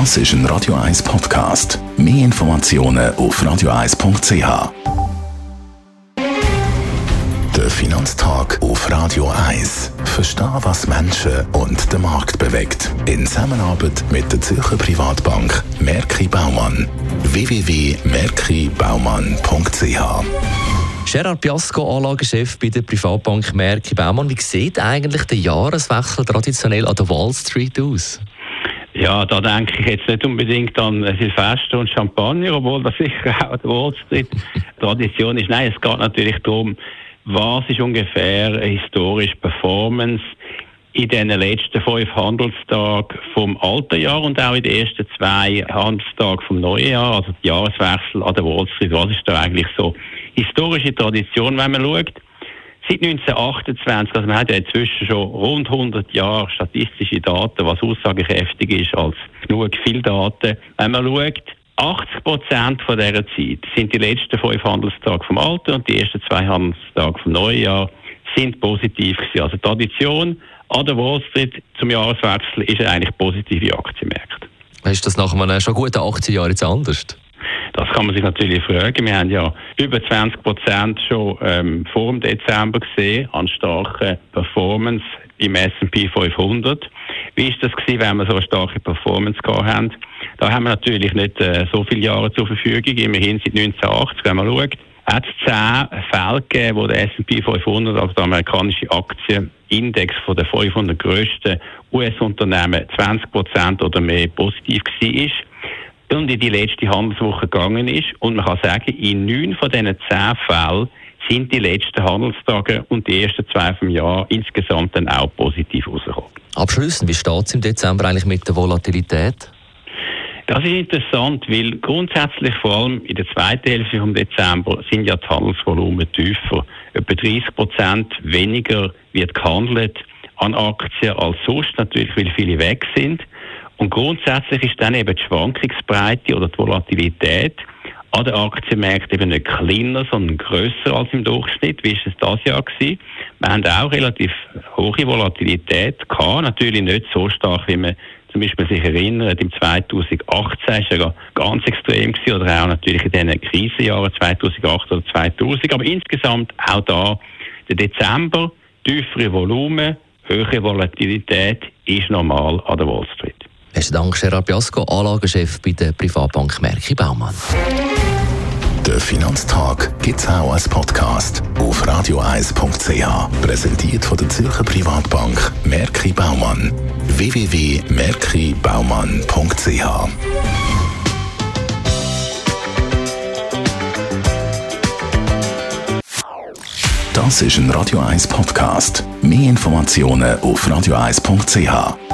Das ist ein Radio 1 Podcast. Mehr Informationen auf radio1.ch. Der Finanztag auf Radio 1. Verstehen, was Menschen und den Markt bewegt. In Zusammenarbeit mit der Zürcher Privatbank Merki Baumann. www.merkibaumann.ch Gerard Piasco, Anlagechef bei der Privatbank Merki Baumann. Wie sieht eigentlich der Jahreswechsel traditionell an der Wall Street aus? Ja, da denke ich jetzt nicht unbedingt an Silvester und Champagner, obwohl das sicher auch der Wall Street Tradition ist. Nein, es geht natürlich darum, was ist ungefähr eine historische Performance in den letzten fünf Handelstagen vom alten Jahr und auch in den ersten zwei Handelstagen vom neuen Jahr, also Jahreswechsel an der Wall Street. Was ist da eigentlich so historische Tradition, wenn man schaut? Seit 1928, also man hat ja inzwischen schon rund 100 Jahre statistische Daten, was aussagekräftig ist als genug viel Daten. Wenn man schaut, 80 Prozent von dieser Zeit sind die letzten fünf Handelstage vom Alten und die ersten zwei Handelstage vom neuen Jahr sind positiv gewesen. Also Tradition an der Wall Street zum Jahreswechsel ist eigentlich positive Aktienmärkte. Ist das nach einem schon guten 18 Jahren jetzt anders? Das kann man sich natürlich fragen. Wir haben ja über 20 Prozent schon ähm, vor dem Dezember gesehen an starken Performance im S&P 500. Wie ist das gewesen, wenn wir so eine starke Performance gehabt haben? Da haben wir natürlich nicht äh, so viele Jahre zur Verfügung, immerhin seit 1980, wenn man schaut. Hat es zehn Fälle gegeben, wo der S&P 500, also der amerikanische Aktienindex von den 500 grössten US-Unternehmen 20 Prozent oder mehr positiv war und in die letzte Handelswoche gegangen ist. Und man kann sagen, in neun von diesen zehn Fällen sind die letzten Handelstage und die ersten zwei vom Jahr insgesamt dann auch positiv rausgekommen. Abschließend, wie steht es im Dezember eigentlich mit der Volatilität? Das ist interessant, weil grundsätzlich vor allem in der zweiten Hälfte vom Dezember sind ja die Handelsvolumen tiefer. Etwa 30 Prozent weniger wird gehandelt an Aktien als sonst, natürlich, weil viele weg sind. Und grundsätzlich ist dann eben die Schwankungsbreite oder die Volatilität an den Aktienmärkten eben nicht kleiner, sondern grösser als im Durchschnitt. Wie ist es das Jahr gewesen? Wir haben auch relativ hohe Volatilität gehabt. Natürlich nicht so stark, wie man zum Beispiel sich erinnert, im 2018 war ja ganz extrem gewesen, oder auch natürlich in den Krisenjahren 2008 oder 2000. Aber insgesamt auch da der Dezember, tiefere Volumen, höhere Volatilität ist normal an der Wall Street. Besten Dank, Gerard Biasco, Anlagechef bei der Privatbank Merki Baumann. Der Finanztag gibt es auch als Podcast auf radioeis.ch. Präsentiert von der Zürcher Privatbank Merki Baumann. www.merkibaumann.ch Das ist ein Radio 1 Podcast. Mehr Informationen auf radioeis.ch.